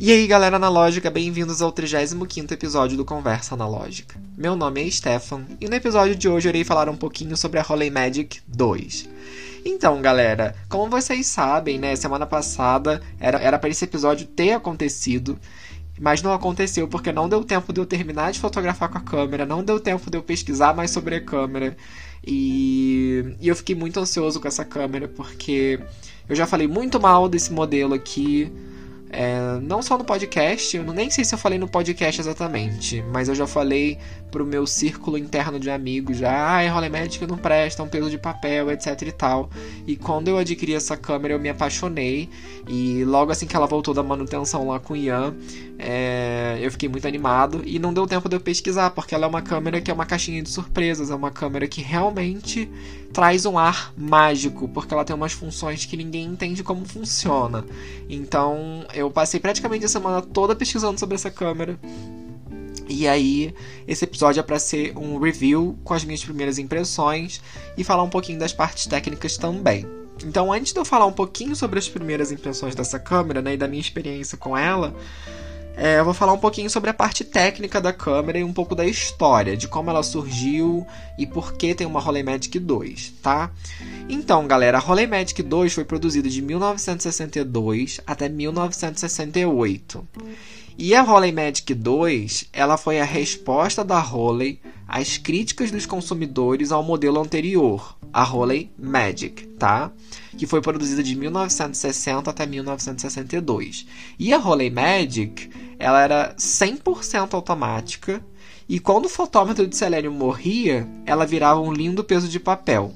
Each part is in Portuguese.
E aí, galera analógica, bem-vindos ao 35º episódio do Conversa Analógica. Meu nome é Stefan, e no episódio de hoje eu irei falar um pouquinho sobre a Holy Magic 2. Então, galera, como vocês sabem, né, semana passada era, era para esse episódio ter acontecido, mas não aconteceu porque não deu tempo de eu terminar de fotografar com a câmera, não deu tempo de eu pesquisar mais sobre a câmera, e, e eu fiquei muito ansioso com essa câmera porque eu já falei muito mal desse modelo aqui é, não só no podcast, eu nem sei se eu falei no podcast exatamente, mas eu já falei pro meu círculo interno de amigos já, ah, Rolê Magic não presta, é um peso de papel, etc e tal. E quando eu adquiri essa câmera eu me apaixonei e logo assim que ela voltou da manutenção lá com o Ian, é, eu fiquei muito animado e não deu tempo de eu pesquisar, porque ela é uma câmera que é uma caixinha de surpresas, é uma câmera que realmente traz um ar mágico, porque ela tem umas funções que ninguém entende como funciona. Então eu passei praticamente a semana toda pesquisando sobre essa câmera. E aí, esse episódio é para ser um review com as minhas primeiras impressões e falar um pouquinho das partes técnicas também. Então, antes de eu falar um pouquinho sobre as primeiras impressões dessa câmera né, e da minha experiência com ela, é, eu vou falar um pouquinho sobre a parte técnica da câmera e um pouco da história, de como ela surgiu e por que tem uma Rolleimagic 2, tá? Então, galera, a Rolleimagic 2 foi produzida de 1962 até 1968. E a Rolleimagic 2, ela foi a resposta da Rollei às críticas dos consumidores ao modelo anterior, a Rollei Magic, tá? Que foi produzida de 1960 até 1962. E a Rollei Magic ela era 100% automática e quando o fotômetro de selênio morria, ela virava um lindo peso de papel.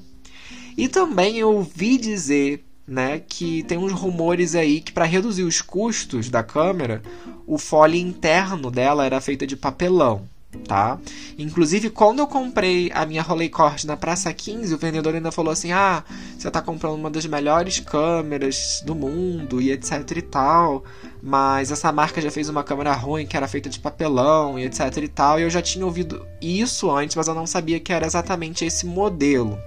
E também eu ouvi dizer né, que tem uns rumores aí que para reduzir os custos da câmera, o fole interno dela era feito de papelão tá? Inclusive, quando eu comprei a minha Rolleicord na Praça 15, o vendedor ainda falou assim: "Ah, você tá comprando uma das melhores câmeras do mundo e etc e tal, mas essa marca já fez uma câmera ruim que era feita de papelão e etc e tal". E eu já tinha ouvido isso antes, mas eu não sabia que era exatamente esse modelo.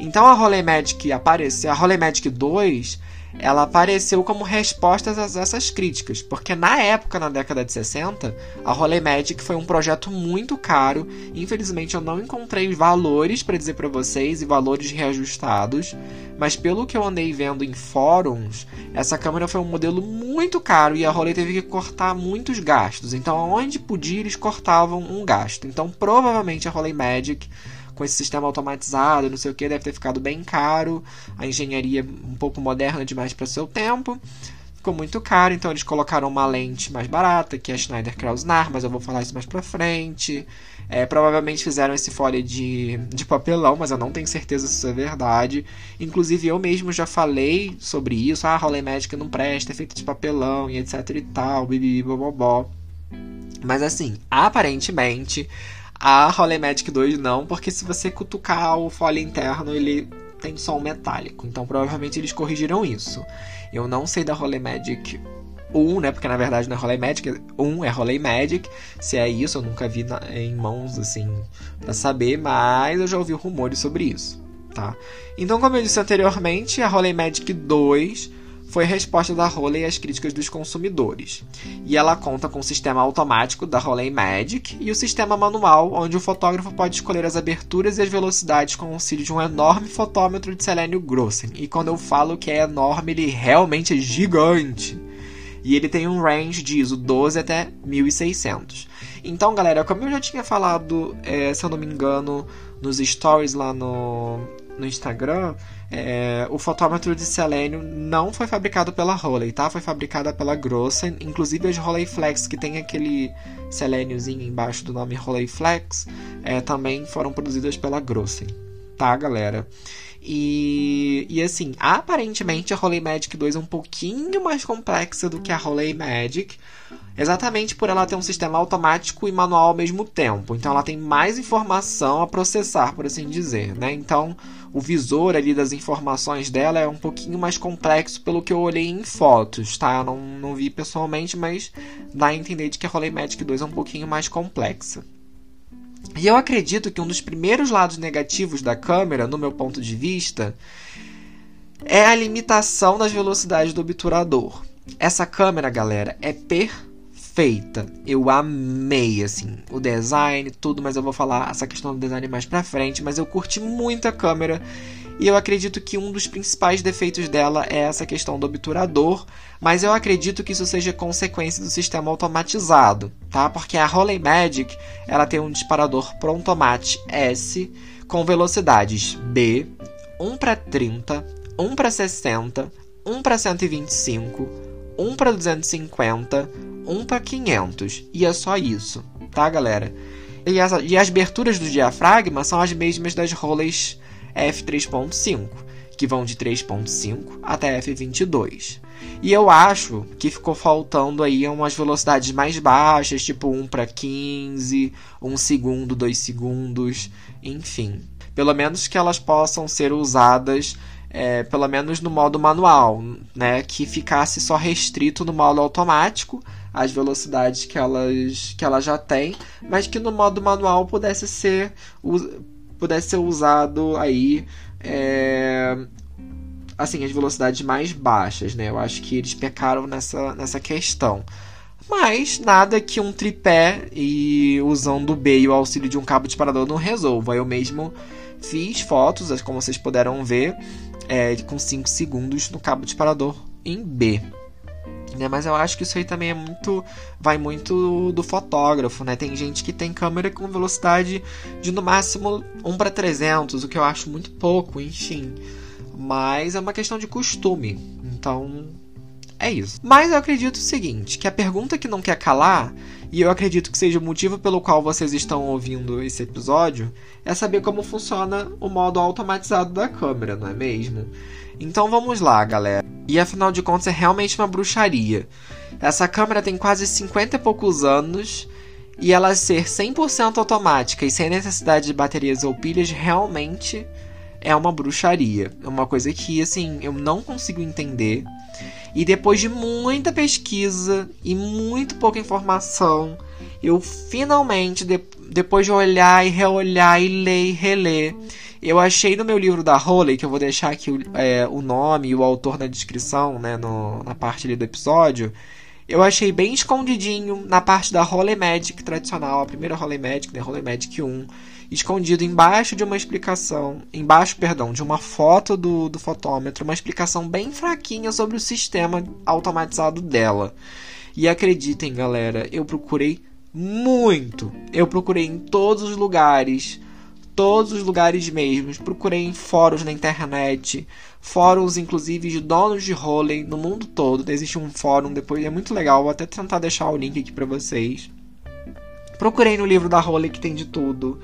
Então a Rolei Magic apareceu, a Rolei Magic 2 ela apareceu como resposta a essas críticas, porque na época, na década de 60, a Rolei Magic foi um projeto muito caro. Infelizmente, eu não encontrei valores para dizer para vocês e valores reajustados, mas pelo que eu andei vendo em fóruns, essa câmera foi um modelo muito caro e a Rolei teve que cortar muitos gastos. Então, onde podia, eles cortavam um gasto. Então, provavelmente a Rolei Magic com esse sistema automatizado, não sei o que, deve ter ficado bem caro. A engenharia um pouco moderna demais para seu tempo. Ficou muito caro, então eles colocaram uma lente mais barata, que é a Schneider Krauss-Nar, mas eu vou falar isso mais pra frente. É, provavelmente fizeram esse fole de, de papelão, mas eu não tenho certeza se isso é verdade. Inclusive, eu mesmo já falei sobre isso. Ah, a Rolê Médica não presta, é feito de papelão e etc e tal, bibi, bobobó. Mas assim, aparentemente, a Holy Magic 2 não, porque se você cutucar o fole interno, ele tem som metálico. Então provavelmente eles corrigiram isso. Eu não sei da Holy Magic 1, né? Porque na verdade não é Holy Magic 1, é Holy Magic. Se é isso, eu nunca vi na, em mãos assim para saber, mas eu já ouvi rumores sobre isso, tá? Então, como eu disse anteriormente, a Holy Magic 2 foi resposta da Roley às críticas dos consumidores. E ela conta com o sistema automático da Roley Magic e o sistema manual, onde o fotógrafo pode escolher as aberturas e as velocidades com o auxílio de um enorme fotômetro de selênio Grossen. E quando eu falo que é enorme, ele realmente é gigante. E ele tem um range de ISO 12 até 1600. Então, galera, como eu já tinha falado, é, se eu não me engano, nos stories lá no, no Instagram, é, o fotômetro de selênio não foi fabricado pela Rolei, tá? Foi fabricada pela Grossen. Inclusive as Rolei Flex, que tem aquele selêniozinho embaixo do nome Rolei Flex, é, também foram produzidas pela Grossen, tá, galera? E, e assim, aparentemente a Rolei Magic 2 é um pouquinho mais complexa do que a Rolei Magic, exatamente por ela ter um sistema automático e manual ao mesmo tempo. Então ela tem mais informação a processar, por assim dizer, né? Então o visor ali das informações dela é um pouquinho mais complexo pelo que eu olhei em fotos, tá? Eu não, não vi pessoalmente, mas dá a entender de que a Rolei Magic 2 é um pouquinho mais complexa. E eu acredito que um dos primeiros lados negativos da câmera, no meu ponto de vista, é a limitação das velocidades do obturador. Essa câmera, galera, é perfeita. Eu amei, assim, o design, tudo, mas eu vou falar essa questão do design mais pra frente. Mas eu curti muito a câmera e eu acredito que um dos principais defeitos dela é essa questão do obturador, mas eu acredito que isso seja consequência do sistema automatizado, tá? Porque a Holy Magic, ela tem um disparador Prontomate S com velocidades B, 1 para 30, 1 para 60, 1 para 125, 1 para 250, 1 para 500. E é só isso, tá, galera? E as, e as aberturas do diafragma são as mesmas das rolas f3.5, que vão de 3.5 até f22. E eu acho que ficou faltando aí umas velocidades mais baixas, tipo 1 para 15, 1 segundo, 2 segundos, enfim. Pelo menos que elas possam ser usadas é, pelo menos no modo manual, né? Que ficasse só restrito no modo automático as velocidades que elas, que ela já tem, mas que no modo manual pudesse ser pudesse ser usado aí é, assim as velocidades mais baixas, né? Eu acho que eles pecaram nessa, nessa questão. Mas nada que um tripé e usando o B e o auxílio de um cabo disparador não resolva. Eu mesmo fiz fotos, como vocês puderam ver, é, com 5 segundos no cabo disparador em B né? Mas eu acho que isso aí também é muito. Vai muito do fotógrafo, né? Tem gente que tem câmera com velocidade de no máximo 1 para 300, o que eu acho muito pouco, enfim. Mas é uma questão de costume. Então. É isso. Mas eu acredito o seguinte: que a pergunta que não quer calar, e eu acredito que seja o motivo pelo qual vocês estão ouvindo esse episódio, é saber como funciona o modo automatizado da câmera, não é mesmo? Então vamos lá, galera. E afinal de contas é realmente uma bruxaria. Essa câmera tem quase 50 e poucos anos e ela ser 100% automática e sem necessidade de baterias ou pilhas realmente é uma bruxaria. É uma coisa que assim, eu não consigo entender. E depois de muita pesquisa e muito pouca informação, eu finalmente, de, depois de olhar e reolhar e ler e reler, eu achei no meu livro da Holly, que eu vou deixar aqui o, é, o nome e o autor na descrição, né, no, na parte ali do episódio. Eu achei bem escondidinho na parte da Holy Magic tradicional, a primeira Holy Magic, né, Holy Magic 1, escondido embaixo de uma explicação, embaixo, perdão, de uma foto do, do fotômetro, uma explicação bem fraquinha sobre o sistema automatizado dela. E acreditem, galera, eu procurei muito. Eu procurei em todos os lugares todos os lugares mesmos. Procurei em fóruns na internet, fóruns inclusive de donos de rolê no mundo todo. Existe um fórum depois, é muito legal, vou até tentar deixar o link aqui para vocês. Procurei no livro da Roley que tem de tudo.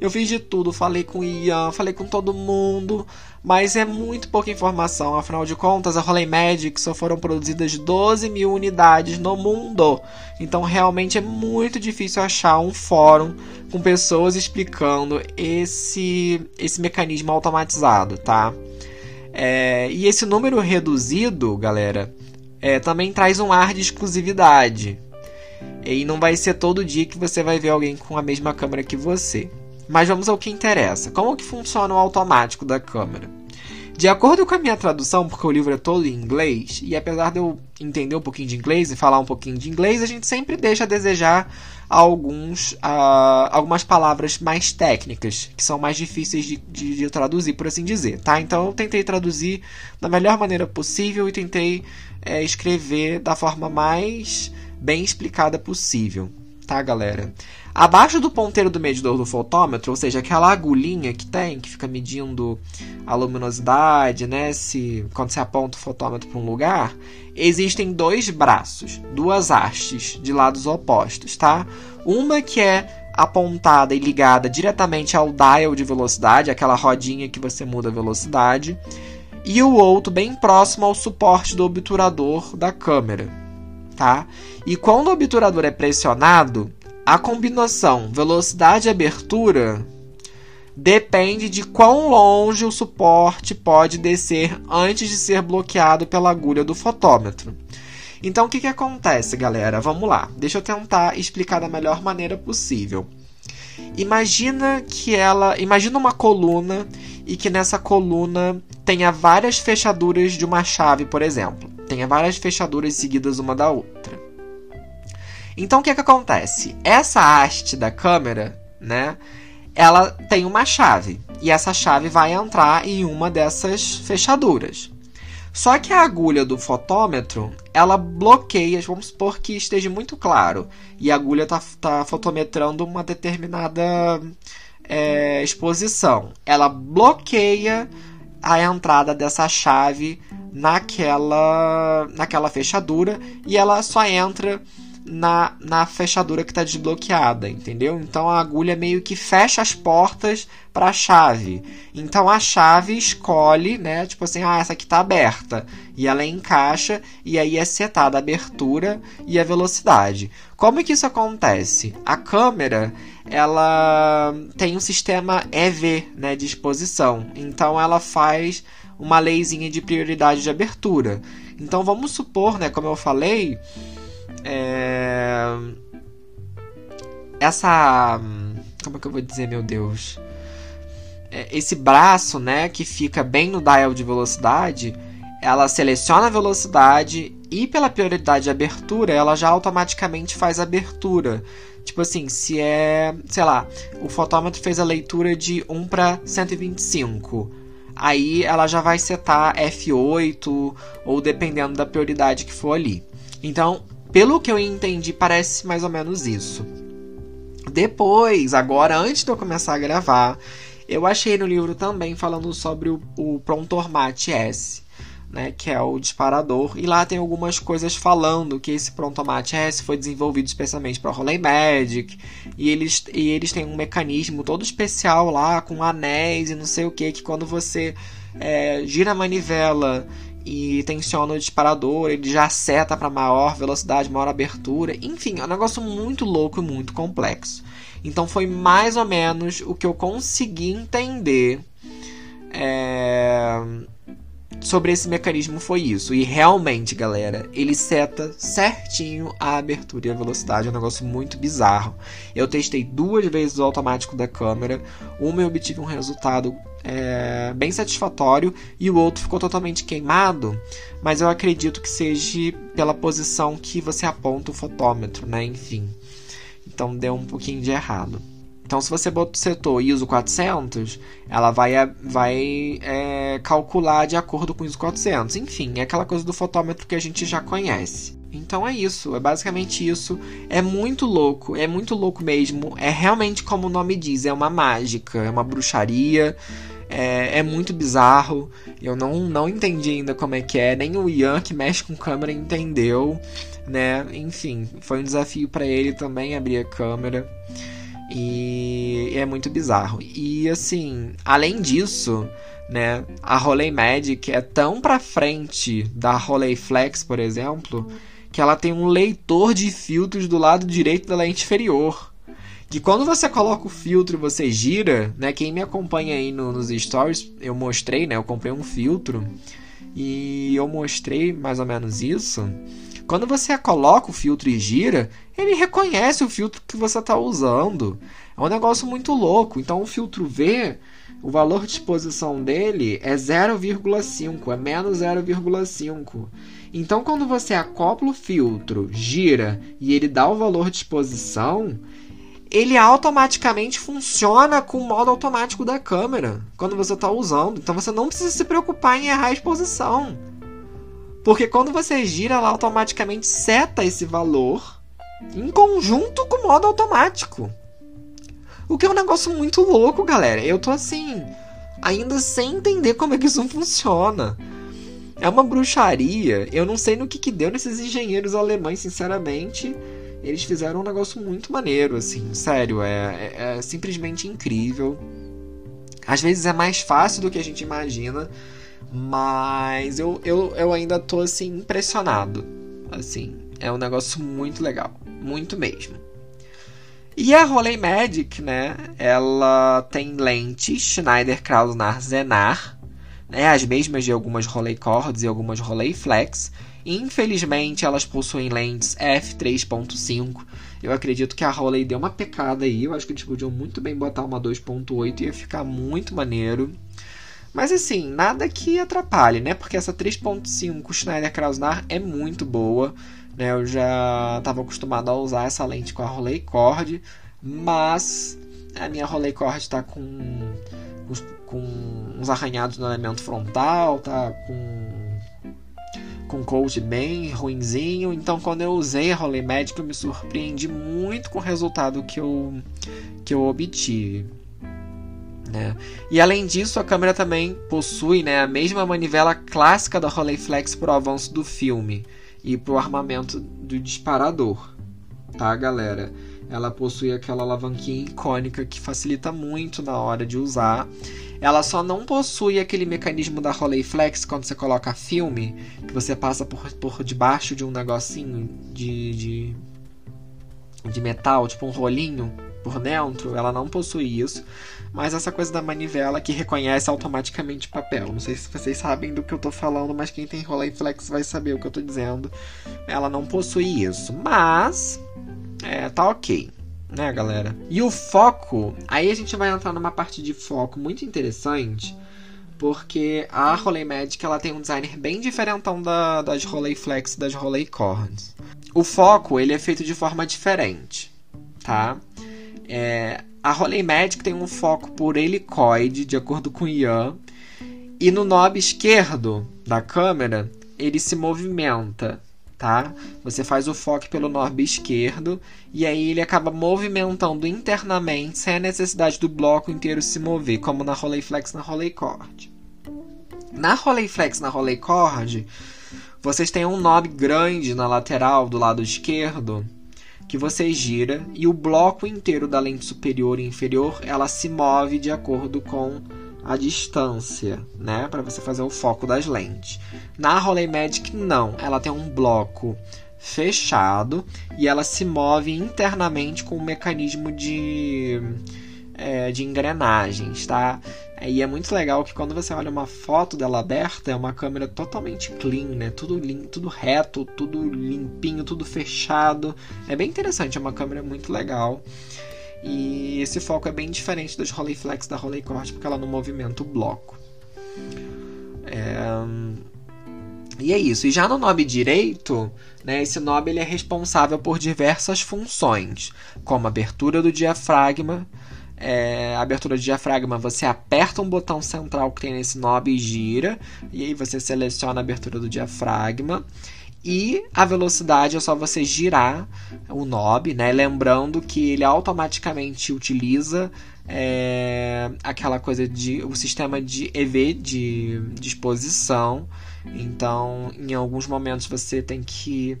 Eu fiz de tudo, falei com Ian, falei com todo mundo, mas é muito pouca informação. Afinal de contas, a Roley Magic só foram produzidas 12 mil unidades no mundo. Então, realmente é muito difícil achar um fórum com pessoas explicando esse, esse mecanismo automatizado, tá? É, e esse número reduzido, galera, é, também traz um ar de exclusividade. E não vai ser todo dia que você vai ver alguém com a mesma câmera que você. Mas vamos ao que interessa. Como que funciona o automático da câmera? De acordo com a minha tradução, porque o livro é todo em inglês, e apesar de eu entender um pouquinho de inglês e falar um pouquinho de inglês, a gente sempre deixa a desejar alguns, uh, algumas palavras mais técnicas, que são mais difíceis de, de, de, traduzir, por assim dizer, tá? Então eu tentei traduzir da melhor maneira possível e tentei é, escrever da forma mais bem explicada possível, tá, galera? Abaixo do ponteiro do medidor do fotômetro, ou seja, aquela agulhinha que tem, que fica medindo a luminosidade, né? Se, quando você aponta o fotômetro para um lugar, existem dois braços, duas hastes de lados opostos, tá? Uma que é apontada e ligada diretamente ao dial de velocidade, aquela rodinha que você muda a velocidade, e o outro bem próximo ao suporte do obturador da câmera, tá? E quando o obturador é pressionado, a combinação velocidade e abertura depende de quão longe o suporte pode descer antes de ser bloqueado pela agulha do fotômetro. Então o que, que acontece, galera? Vamos lá. Deixa eu tentar explicar da melhor maneira possível. Imagina que ela, imagina uma coluna e que nessa coluna tenha várias fechaduras de uma chave, por exemplo. Tenha várias fechaduras seguidas uma da outra. Então o que, que acontece? Essa haste da câmera, né? Ela tem uma chave e essa chave vai entrar em uma dessas fechaduras. Só que a agulha do fotômetro, ela bloqueia, vamos supor que esteja muito claro, e a agulha está tá fotometrando uma determinada é, exposição. Ela bloqueia a entrada dessa chave naquela, naquela fechadura e ela só entra na, na fechadura que está desbloqueada, entendeu? Então a agulha meio que fecha as portas para a chave. Então a chave escolhe, né? Tipo assim, ah, essa aqui está aberta. E ela encaixa e aí é setada a abertura e a velocidade. Como que isso acontece? A câmera ela tem um sistema EV, né, de exposição. Então ela faz uma leizinha de prioridade de abertura. Então vamos supor, né, como eu falei, é... Essa. Como é que eu vou dizer, meu Deus? É, esse braço, né, que fica bem no dial de velocidade, ela seleciona a velocidade e pela prioridade de abertura, ela já automaticamente faz a abertura. Tipo assim, se é, sei lá, o fotômetro fez a leitura de 1 para 125. Aí ela já vai setar F8 ou dependendo da prioridade que for ali. Então, pelo que eu entendi, parece mais ou menos isso. Depois, agora, antes de eu começar a gravar, eu achei no livro também falando sobre o, o Prontormate S, né, que é o disparador, e lá tem algumas coisas falando que esse Prontomate S foi desenvolvido especialmente para Rolling Magic, e eles, e eles têm um mecanismo todo especial lá, com anéis e não sei o que, que quando você é, gira a manivela e tensiona o disparador, ele já seta para maior velocidade, maior abertura. Enfim, é um negócio muito louco e muito complexo. Então foi mais ou menos o que eu consegui entender é... sobre esse mecanismo foi isso. E realmente, galera, ele seta certinho a abertura e a velocidade. É um negócio muito bizarro. Eu testei duas vezes o automático da câmera. Uma eu obtive um resultado é, bem satisfatório e o outro ficou totalmente queimado, mas eu acredito que seja pela posição que você aponta o fotômetro, né? Enfim. Então deu um pouquinho de errado. Então, se você setou ISO 400, ela vai, vai é, calcular de acordo com ISO 400. Enfim, é aquela coisa do fotômetro que a gente já conhece. Então é isso, é basicamente isso. É muito louco, é muito louco mesmo. É realmente como o nome diz, é uma mágica, é uma bruxaria. É, é, muito bizarro. Eu não, não entendi ainda como é que é. Nem o Ian, que mexe com câmera, entendeu. Né? Enfim, foi um desafio para ele também abrir a câmera. E é muito bizarro. E assim, além disso, né, a Rolei Magic é tão pra frente da Rolei Flex, por exemplo, que ela tem um leitor de filtros do lado direito da lente inferior que quando você coloca o filtro e você gira, né? Quem me acompanha aí no, nos stories, eu mostrei, né? Eu comprei um filtro e eu mostrei mais ou menos isso. Quando você coloca o filtro e gira, ele reconhece o filtro que você está usando. É um negócio muito louco. Então o filtro V, o valor de exposição dele é 0,5, é menos 0,5. Então quando você acopla o filtro, gira e ele dá o valor de exposição, ele automaticamente funciona com o modo automático da câmera quando você está usando. Então você não precisa se preocupar em errar a exposição. Porque quando você gira, ela automaticamente seta esse valor em conjunto com o modo automático. O que é um negócio muito louco, galera. Eu tô assim, ainda sem entender como é que isso funciona. É uma bruxaria. Eu não sei no que, que deu nesses engenheiros alemães, sinceramente eles fizeram um negócio muito maneiro, assim, sério, é, é, é, simplesmente incrível. Às vezes é mais fácil do que a gente imagina, mas eu, eu, eu ainda tô, assim, impressionado. Assim, é um negócio muito legal, muito mesmo. E a Rolei Magic, né, ela tem lentes Schneider Krauser Zenar, né, as mesmas de algumas Rolei Cords e algumas Rolei Flex, Infelizmente, elas possuem lentes f3.5. Eu acredito que a Rolei deu uma pecada aí. Eu acho que eles podiam muito bem botar uma 2.8 e ia ficar muito maneiro. Mas assim, nada que atrapalhe, né? Porque essa 3.5 Schneider Kraussnar é muito boa, né? Eu já estava acostumado a usar essa lente com a Rolei Cord, mas a minha Rolei Cord está com, com uns arranhados no elemento frontal, tá com com coach bem ruinzinho. Então, quando eu usei a Rolei Magic, eu me surpreendi muito com o resultado que eu, que eu obtive. Né? E além disso, a câmera também possui né, a mesma manivela clássica da Rolleiflex para o avanço do filme e para o armamento do disparador, tá, galera? Ela possui aquela alavanquinha icônica que facilita muito na hora de usar. Ela só não possui aquele mecanismo da Rolleiflex quando você coloca filme, que você passa por, por debaixo de um negocinho de, de, de metal, tipo um rolinho por dentro. Ela não possui isso mas essa coisa da manivela que reconhece automaticamente papel. Não sei se vocês sabem do que eu tô falando, mas quem tem Rolleiflex vai saber o que eu tô dizendo. Ela não possui isso, mas é, tá ok, né, galera? E o foco, aí a gente vai entrar numa parte de foco muito interessante, porque a Rolei Magic ela tem um designer bem diferentão da, das Rolleiflex e das Rolleicorns. O foco, ele é feito de forma diferente, tá? É, a Rolei Magic tem um foco por helicoide, de acordo com Ian, e no knob esquerdo da câmera ele se movimenta, tá? Você faz o foco pelo knob esquerdo e aí ele acaba movimentando internamente sem a necessidade do bloco inteiro se mover, como na Rolleiflex na Rolleicord. Na Rolleiflex na Rolleicord, vocês têm um knob grande na lateral do lado esquerdo que você gira e o bloco inteiro da lente superior e inferior ela se move de acordo com a distância, né, para você fazer o foco das lentes. Na Rolei Magic não, ela tem um bloco fechado e ela se move internamente com um mecanismo de é, de engrenagens, tá? E é muito legal que quando você olha uma foto dela aberta, é uma câmera totalmente clean, né? Tudo limpo, tudo reto, tudo limpinho, tudo fechado. É bem interessante, é uma câmera muito legal. E esse foco é bem diferente das Rolleiflex da Rolleicord, porque ela não movimenta o bloco. É... E é isso. E já no knob direito, né, esse knob ele é responsável por diversas funções, como abertura do diafragma, é, abertura de diafragma, você aperta um botão central que tem nesse knob e gira, e aí você seleciona a abertura do diafragma. E a velocidade é só você girar o knob, né? Lembrando que ele automaticamente utiliza é, aquela coisa de o sistema de EV de disposição então, em alguns momentos você tem que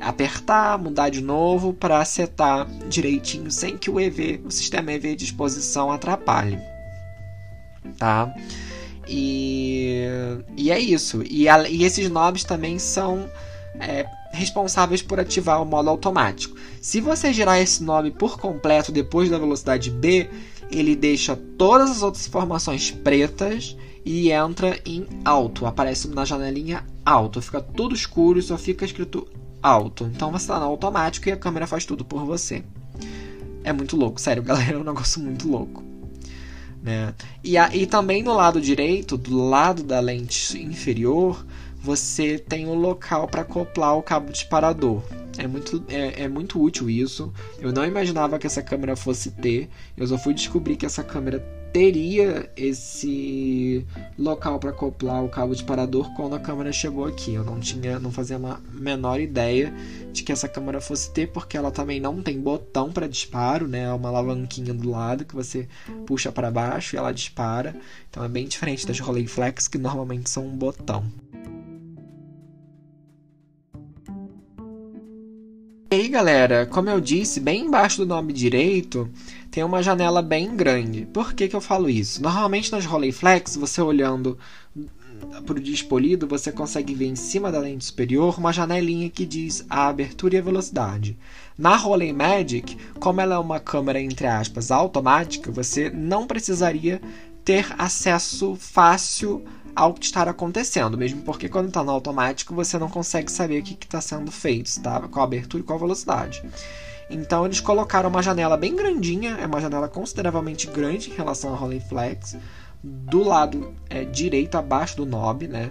apertar, mudar de novo para setar direitinho sem que o EV, o sistema EV de exposição atrapalhe. Tá? E, e é isso. E, a, e esses knobs também são é, responsáveis por ativar o modo automático. Se você girar esse knob por completo depois da velocidade B, ele deixa todas as outras informações pretas e entra em alto. Aparece na janelinha alto. Fica tudo escuro e só fica escrito alto. Então você está no automático e a câmera faz tudo por você. É muito louco, sério, galera. É um negócio muito louco. Né? E, a, e também no lado direito, do lado da lente inferior, você tem o um local para acoplar o cabo disparador. É muito, é, é muito útil isso. Eu não imaginava que essa câmera fosse ter. Eu só fui descobrir que essa câmera teria esse local para acoplar o cabo disparador quando a câmera chegou aqui. Eu não tinha, não fazia a menor ideia de que essa câmera fosse ter, porque ela também não tem botão para disparo, né? É uma alavanquinha do lado que você puxa para baixo e ela dispara. Então é bem diferente das Rolleiflex que normalmente são um botão. Aí, galera, como eu disse, bem embaixo do nome direito tem uma janela bem grande. Por que, que eu falo isso? Normalmente nas Rolleiflex, você olhando para o disco você consegue ver em cima da lente superior uma janelinha que diz a abertura e a velocidade. Na Rolei Magic, como ela é uma câmera entre aspas automática, você não precisaria ter acesso fácil ao está acontecendo, mesmo porque quando está no automático você não consegue saber o que está sendo feito, tá? qual a abertura e qual a velocidade. Então eles colocaram uma janela bem grandinha, é uma janela consideravelmente grande em relação à Rolling Flex, do lado é, direito, abaixo do knob, né?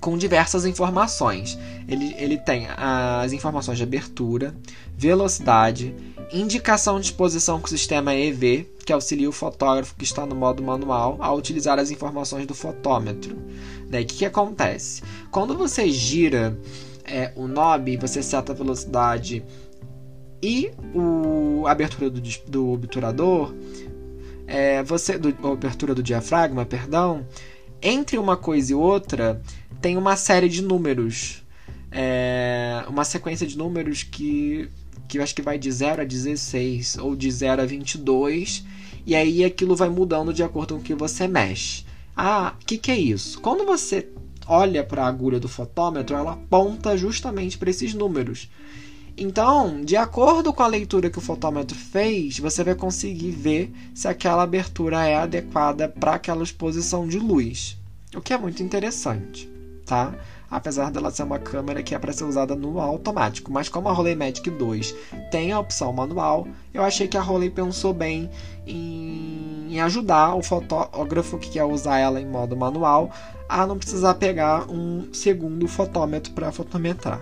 Com diversas informações. Ele, ele tem as informações de abertura, velocidade, indicação de exposição com o sistema EV, que auxilia o fotógrafo que está no modo manual a utilizar as informações do fotômetro. Né? O que, que acontece? Quando você gira é, o knob, você seta a velocidade e o, a abertura do, do obturador, é, você do, a abertura do diafragma, perdão, entre uma coisa e outra tem uma série de números, é, uma sequência de números que que eu acho que vai de 0 a 16 ou de 0 a 22, e aí aquilo vai mudando de acordo com o que você mexe. Ah, o que, que é isso? Quando você olha para a agulha do fotômetro, ela aponta justamente para esses números. Então, de acordo com a leitura que o fotômetro fez, você vai conseguir ver se aquela abertura é adequada para aquela exposição de luz, o que é muito interessante, tá? apesar dela ser uma câmera que é para ser usada no automático. Mas como a Rolei Magic 2 tem a opção manual, eu achei que a Rolei pensou bem em, ajudar o fotógrafo que quer usar ela em modo manual a não precisar pegar um segundo fotômetro para fotometrar.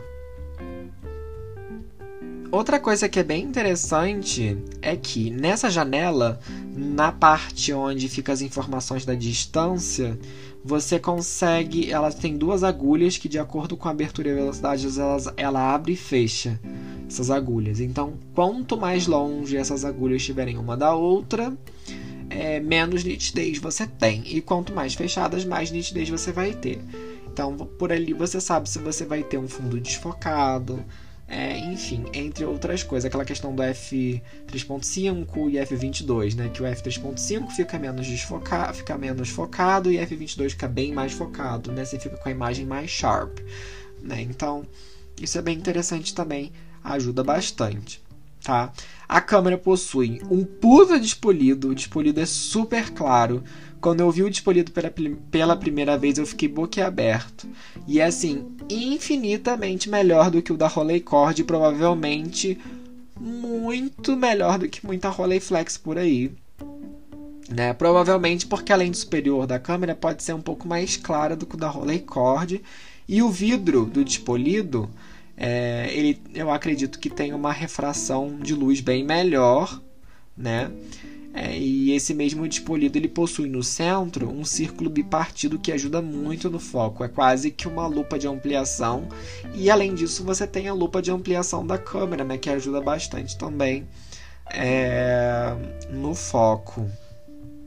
Outra coisa que é bem interessante é que nessa janela, na parte onde ficam as informações da distância, você consegue. Ela tem duas agulhas que, de acordo com a abertura e velocidade, elas, ela abre e fecha essas agulhas. Então, quanto mais longe essas agulhas estiverem uma da outra, é, menos nitidez você tem. E quanto mais fechadas, mais nitidez você vai ter. Então, por ali você sabe se você vai ter um fundo desfocado é, enfim, entre outras coisas, aquela questão do F3.5 e F22, né? Que o F3.5 fica menos desfocado, fica menos focado e F22 fica bem mais focado, né? Você fica com a imagem mais sharp, né? Então, isso é bem interessante também, ajuda bastante, tá? A câmera possui um puta despolido, o despolido é super claro, quando eu vi o Despolido pela, pela primeira vez, eu fiquei boquiaberto. E é assim, infinitamente melhor do que o da Rolleicord e provavelmente muito melhor do que muita Rolleiflex por aí. Né? Provavelmente porque a lente superior da câmera pode ser um pouco mais clara do que o da Rolleicord. E o vidro do Despolido, é, ele, eu acredito que tem uma refração de luz bem melhor, né? É, e esse mesmo despolido ele possui no centro um círculo bipartido que ajuda muito no foco. É quase que uma lupa de ampliação. E além disso, você tem a lupa de ampliação da câmera, né, que ajuda bastante também é, no foco.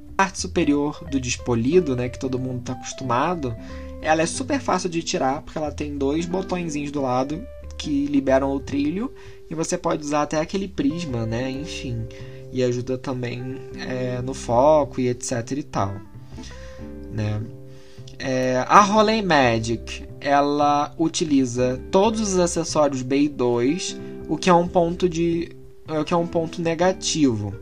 A parte superior do despolido, né, que todo mundo está acostumado, ela é super fácil de tirar porque ela tem dois botõezinhos do lado que liberam o trilho e você pode usar até aquele prisma, né? Enfim e ajuda também é, no foco e etc e tal, né? É, a Rolei Magic ela utiliza todos os acessórios BI2, o que é um ponto de o que é um ponto negativo,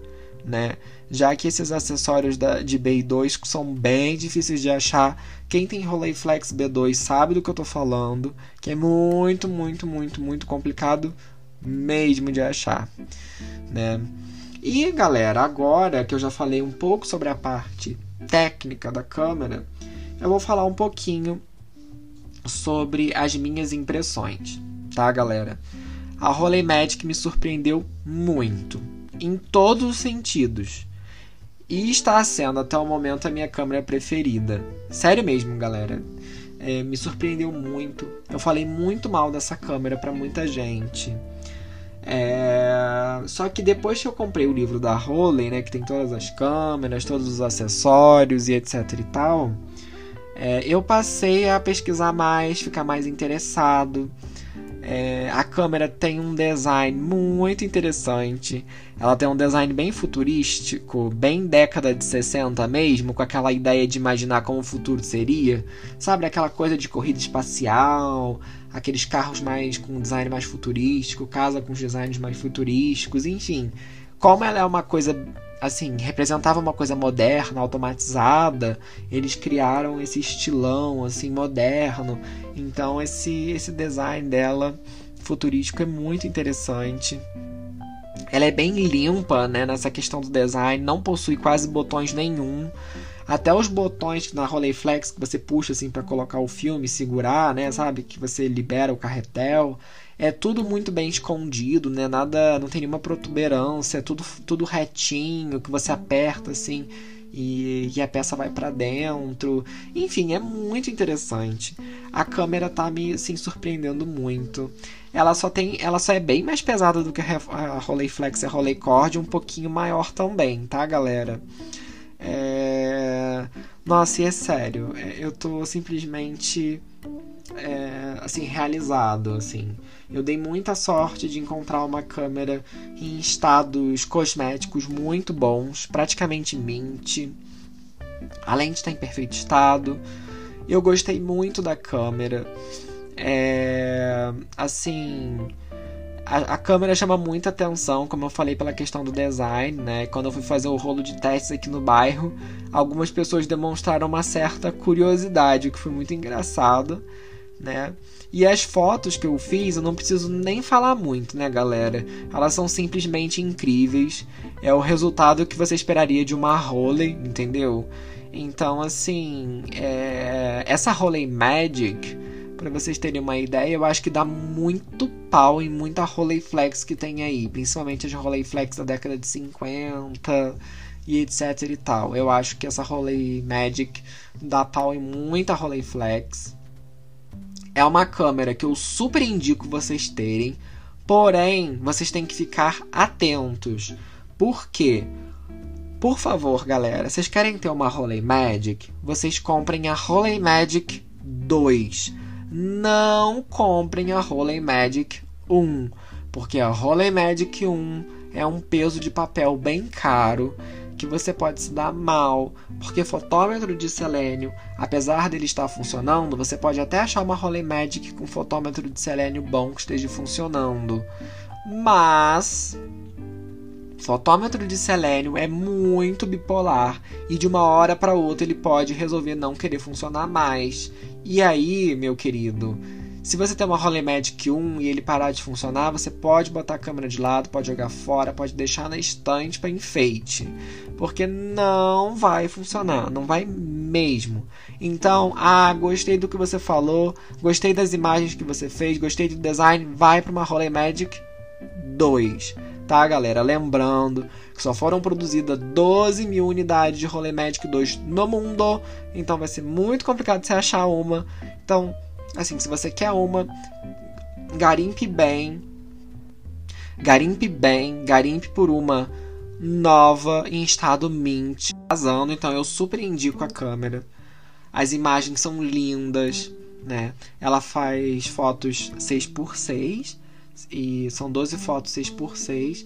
né? Já que esses acessórios da, de BI2 são bem difíceis de achar. Quem tem Rolleiflex B2 sabe do que eu estou falando, que é muito, muito, muito, muito complicado mesmo de achar, né? E galera, agora que eu já falei um pouco sobre a parte técnica da câmera, eu vou falar um pouquinho sobre as minhas impressões, tá, galera? A Rolei Magic me surpreendeu muito, em todos os sentidos. E está sendo até o momento a minha câmera preferida. Sério mesmo, galera. É, me surpreendeu muito. Eu falei muito mal dessa câmera para muita gente. É... Só que depois que eu comprei o livro da Roley, né, que tem todas as câmeras, todos os acessórios e etc e tal, é, eu passei a pesquisar mais, ficar mais interessado. É, a câmera tem um design muito interessante. Ela tem um design bem futurístico, bem década de 60 mesmo, com aquela ideia de imaginar como o futuro seria. Sabe, aquela coisa de corrida espacial, aqueles carros mais com design mais futurístico, casa com designs mais futurísticos, enfim. Como ela é uma coisa assim, representava uma coisa moderna, automatizada, eles criaram esse estilão assim moderno. Então esse esse design dela futurístico é muito interessante. Ela é bem limpa, né, nessa questão do design, não possui quase botões nenhum. Até os botões na Rolleiflex que você puxa assim para colocar o filme, segurar, né, sabe, que você libera o carretel, é tudo muito bem escondido, né? Nada, não tem nenhuma protuberância, é tudo tudo retinho, que você aperta assim e, e a peça vai para dentro. Enfim, é muito interessante. A câmera tá me assim, surpreendendo muito. Ela só tem, ela só é bem mais pesada do que a Rolleiflex e a Rolleicord, um pouquinho maior também, tá, galera? É... Nossa, e é sério, é, eu tô simplesmente é, assim realizado, assim. Eu dei muita sorte de encontrar uma câmera em estados cosméticos muito bons, praticamente mint. Além de estar em perfeito estado, eu gostei muito da câmera. É, assim, a, câmera chama muita atenção, como eu falei, pela questão do design, né? Quando eu fui fazer o rolo de testes aqui no bairro, algumas pessoas demonstraram uma certa curiosidade, o que foi muito engraçado, né? E as fotos que eu fiz, eu não preciso nem falar muito, né, galera? Elas são simplesmente incríveis. É o resultado que você esperaria de uma Roley, entendeu? Então, assim, é... essa Roley Magic, para vocês terem uma ideia, eu acho que dá muito pau em muita Rolleiflex que tem aí, principalmente as Rolleiflex da década de 50 e etc e tal. Eu acho que essa Rolei Magic dá pau em muita Rolleiflex. É uma câmera que eu super indico vocês terem, porém, vocês têm que ficar atentos. Por quê? Por favor, galera, vocês querem ter uma Rolei Magic? Vocês comprem a Rolei Magic 2. Não comprem a Rolei Magic 1, porque a Rolei Magic 1 é um peso de papel bem caro que você pode se dar mal, porque fotômetro de selênio, apesar dele estar funcionando, você pode até achar uma Rolei Magic com fotômetro de selênio bom que esteja funcionando. Mas fotômetro de selênio é muito bipolar e de uma hora para outra ele pode resolver não querer funcionar mais. E aí, meu querido, se você tem uma Magic 1 e ele parar de funcionar, você pode botar a câmera de lado, pode jogar fora, pode deixar na estante para enfeite, porque não vai funcionar, não vai mesmo. Então, ah, gostei do que você falou, gostei das imagens que você fez, gostei do design, vai para uma Magic 2, tá, galera? Lembrando que só foram produzidas 12 mil unidades de Magic 2 no mundo, então vai ser muito complicado você achar uma. Então, Assim, se você quer uma, garimpe bem. Garimpe bem, garimpe por uma nova em estado mint, vazando, então eu super indico a câmera. As imagens são lindas, né? Ela faz fotos 6x6 e são 12 fotos 6x6.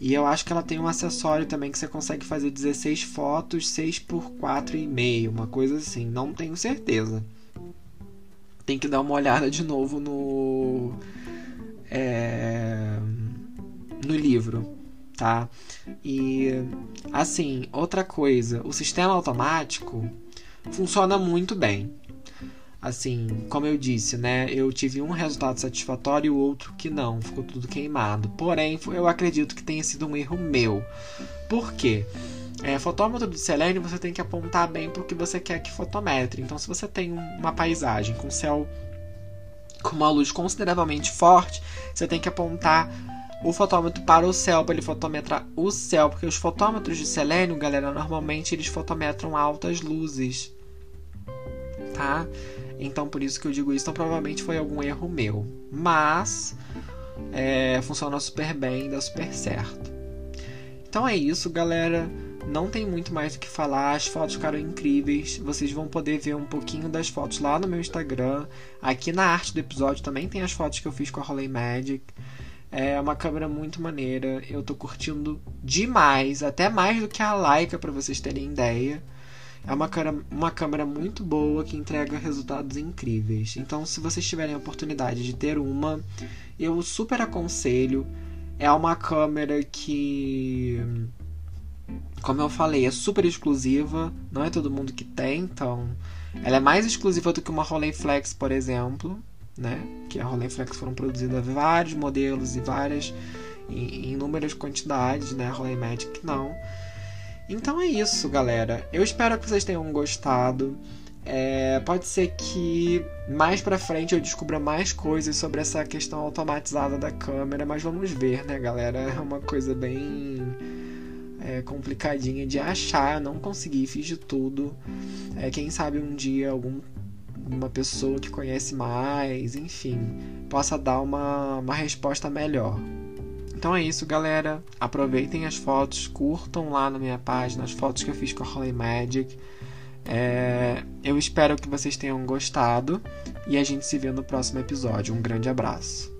E eu acho que ela tem um acessório também que você consegue fazer 16 fotos 6 por 4,5, uma coisa assim, não tenho certeza tem que dar uma olhada de novo no é, no livro, tá? E assim, outra coisa, o sistema automático funciona muito bem. Assim, como eu disse, né? Eu tive um resultado satisfatório e o outro que não, ficou tudo queimado. Porém, eu acredito que tenha sido um erro meu. Por quê? É, fotômetro de selênio você tem que apontar bem para o que você quer que fotometre. Então, se você tem uma paisagem com céu com uma luz consideravelmente forte, você tem que apontar o fotômetro para o céu, para ele fotometrar o céu, porque os fotômetros de selênio, galera, normalmente eles fotometram altas luzes, tá? Então, por isso que eu digo isso, então provavelmente foi algum erro meu, mas é, funciona super bem, dá super certo. Então é isso, galera. Não tem muito mais o que falar, as fotos ficaram incríveis. Vocês vão poder ver um pouquinho das fotos lá no meu Instagram. Aqui na arte do episódio também tem as fotos que eu fiz com a Rolei Magic. É uma câmera muito maneira, eu tô curtindo demais, até mais do que a Leica para vocês terem ideia. É uma, uma câmera muito boa que entrega resultados incríveis. Então, se vocês tiverem a oportunidade de ter uma, eu super aconselho. É uma câmera que como eu falei, é super exclusiva, não é todo mundo que tem, então ela é mais exclusiva do que uma Rolleiflex, por exemplo, né? Que a Rolleiflex foram produzidas vários modelos e várias em inúmeras quantidades, né? A Rolleimagic não. Então é isso, galera. Eu espero que vocês tenham gostado. É, pode ser que mais pra frente eu descubra mais coisas sobre essa questão automatizada da câmera, mas vamos ver, né, galera? É uma coisa bem é, complicadinha de achar. Eu não consegui, fiz de tudo. É, quem sabe um dia algum uma pessoa que conhece mais, enfim, possa dar uma, uma resposta melhor. Então é isso, galera. Aproveitem as fotos, curtam lá na minha página as fotos que eu fiz com a Holly Magic. É... eu espero que vocês tenham gostado e a gente se vê no próximo episódio. Um grande abraço.